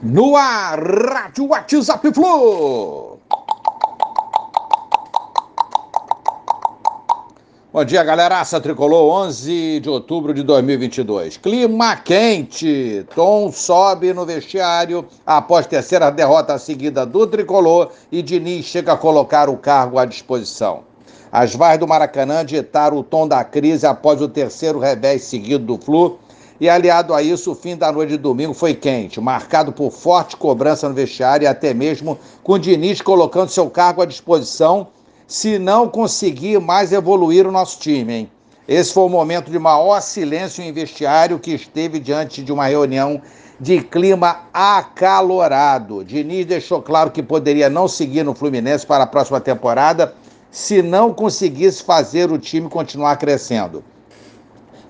No ar, Rádio WhatsApp Flu. Bom dia, galeraça tricolor, 11 de outubro de 2022. Clima quente, Tom sobe no vestiário após terceira derrota seguida do tricolor e Diniz chega a colocar o cargo à disposição. As vaias do Maracanã ditaram o tom da crise após o terceiro revés seguido do Flu e aliado a isso, o fim da noite de domingo foi quente, marcado por forte cobrança no vestiário e até mesmo com o Diniz colocando seu cargo à disposição se não conseguir mais evoluir o nosso time, hein? Esse foi o momento de maior silêncio em vestiário que esteve diante de uma reunião de clima acalorado. Diniz deixou claro que poderia não seguir no Fluminense para a próxima temporada se não conseguisse fazer o time continuar crescendo.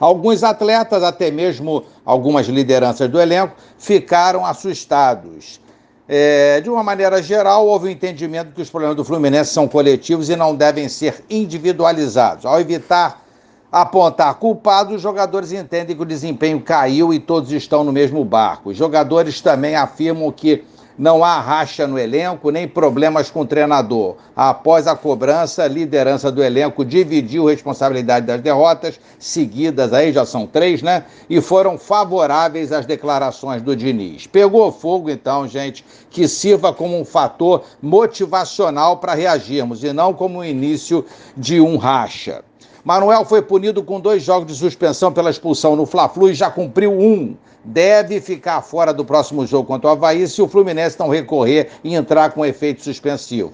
Alguns atletas, até mesmo algumas lideranças do elenco, ficaram assustados. É, de uma maneira geral, houve o um entendimento que os problemas do Fluminense são coletivos e não devem ser individualizados. Ao evitar apontar culpados, os jogadores entendem que o desempenho caiu e todos estão no mesmo barco. Os jogadores também afirmam que não há racha no elenco, nem problemas com o treinador. Após a cobrança, a liderança do elenco dividiu responsabilidade das derrotas, seguidas aí, já são três, né? E foram favoráveis às declarações do Diniz. Pegou fogo, então, gente, que sirva como um fator motivacional para reagirmos e não como o início de um racha. Manuel foi punido com dois jogos de suspensão pela expulsão no Fla-Flu e já cumpriu um deve ficar fora do próximo jogo contra o Havaí se o Fluminense não recorrer e entrar com efeito suspensivo.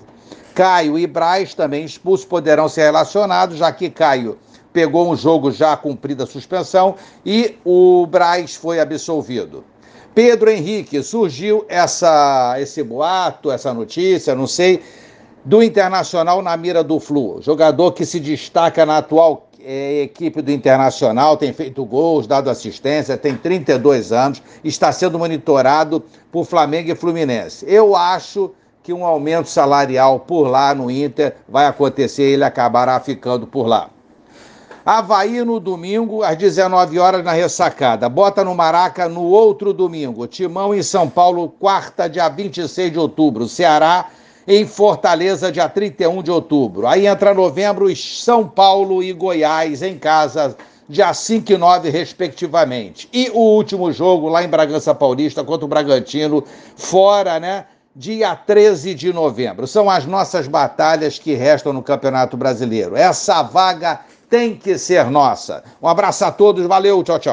Caio e Braz, também expulsos, poderão ser relacionados, já que Caio pegou um jogo já cumprida a suspensão e o Braz foi absolvido. Pedro Henrique, surgiu essa, esse boato, essa notícia, não sei, do Internacional na mira do Flu. Jogador que se destaca na atual é equipe do Internacional, tem feito gols, dado assistência, tem 32 anos, está sendo monitorado por Flamengo e Fluminense. Eu acho que um aumento salarial por lá no Inter vai acontecer e ele acabará ficando por lá. Havaí no domingo, às 19 horas na ressacada. Bota no Maraca no outro domingo. Timão em São Paulo, quarta, dia 26 de outubro. Ceará em Fortaleza, dia 31 de outubro. Aí entra novembro, São Paulo e Goiás em casa, dia 5 e 9, respectivamente. E o último jogo lá em Bragança Paulista contra o Bragantino, fora, né? Dia 13 de novembro. São as nossas batalhas que restam no Campeonato Brasileiro. Essa vaga tem que ser nossa. Um abraço a todos, valeu, tchau, tchau.